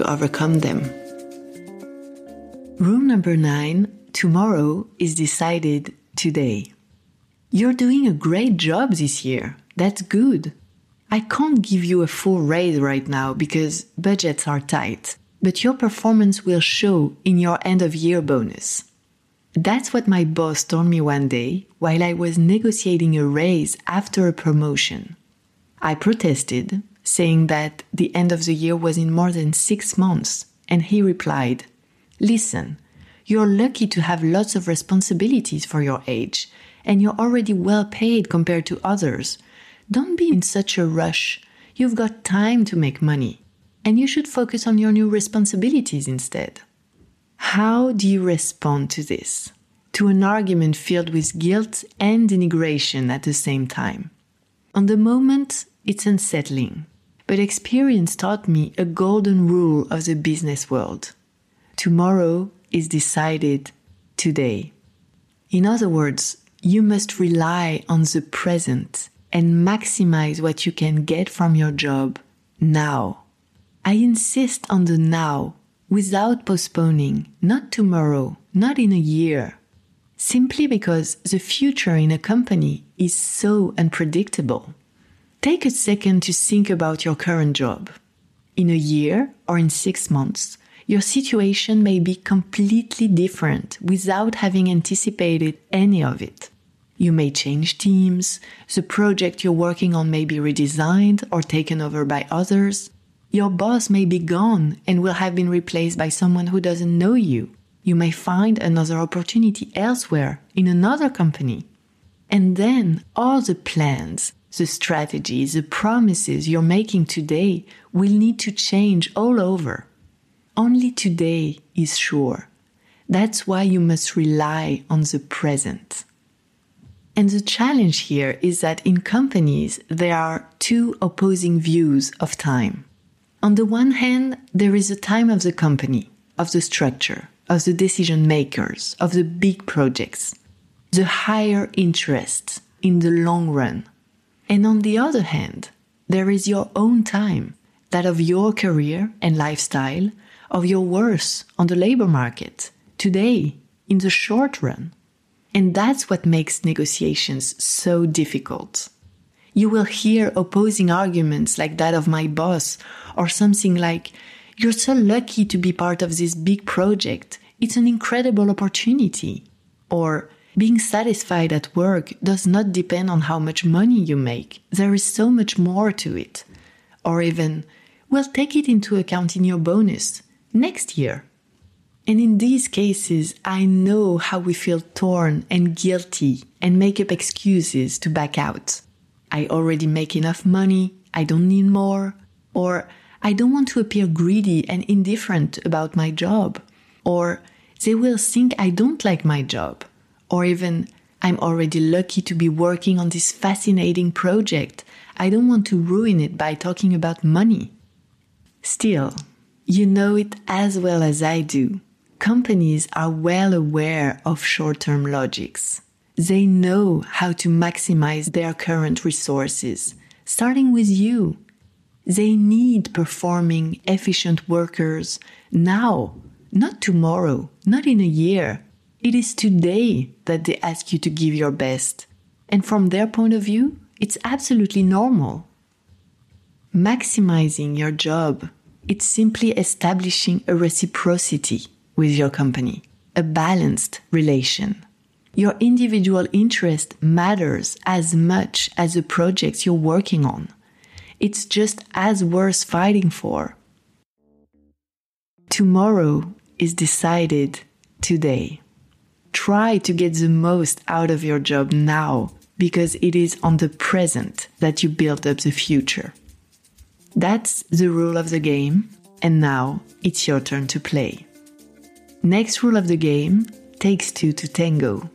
to overcome them. Rule number nine tomorrow is decided today. You're doing a great job this year. That's good. I can't give you a full raise right now because budgets are tight, but your performance will show in your end of year bonus. That's what my boss told me one day while I was negotiating a raise after a promotion. I protested, saying that the end of the year was in more than six months, and he replied, Listen, you're lucky to have lots of responsibilities for your age, and you're already well paid compared to others. Don't be in such a rush. You've got time to make money, and you should focus on your new responsibilities instead. How do you respond to this? To an argument filled with guilt and denigration at the same time. On the moment, it's unsettling, but experience taught me a golden rule of the business world. Tomorrow is decided today. In other words, you must rely on the present and maximize what you can get from your job now. I insist on the now without postponing, not tomorrow, not in a year, simply because the future in a company is so unpredictable. Take a second to think about your current job. In a year or in six months, your situation may be completely different without having anticipated any of it. You may change teams, the project you're working on may be redesigned or taken over by others. Your boss may be gone and will have been replaced by someone who doesn't know you. You may find another opportunity elsewhere in another company. And then all the plans, the strategies, the promises you're making today will need to change all over only today is sure. That's why you must rely on the present. And the challenge here is that in companies, there are two opposing views of time. On the one hand, there is the time of the company, of the structure, of the decision makers, of the big projects, the higher interest in the long run. And on the other hand, there is your own time, that of your career and lifestyle, of your worth on the labor market today in the short run. And that's what makes negotiations so difficult. You will hear opposing arguments like that of my boss or something like, you're so lucky to be part of this big project. It's an incredible opportunity. Or, being satisfied at work does not depend on how much money you make. There is so much more to it. Or even, well, take it into account in your bonus next year. And in these cases, I know how we feel torn and guilty and make up excuses to back out. I already make enough money, I don't need more, or I don't want to appear greedy and indifferent about my job, or they will think I don't like my job, or even I'm already lucky to be working on this fascinating project. I don't want to ruin it by talking about money. Still, you know it as well as I do. Companies are well aware of short term logics. They know how to maximize their current resources, starting with you. They need performing, efficient workers now, not tomorrow, not in a year. It is today that they ask you to give your best. And from their point of view, it's absolutely normal. Maximizing your job it's simply establishing a reciprocity with your company, a balanced relation. Your individual interest matters as much as the projects you're working on. It's just as worth fighting for. Tomorrow is decided today. Try to get the most out of your job now because it is on the present that you build up the future. That's the rule of the game. and now it's your turn to play. Next rule of the game takes two to tango.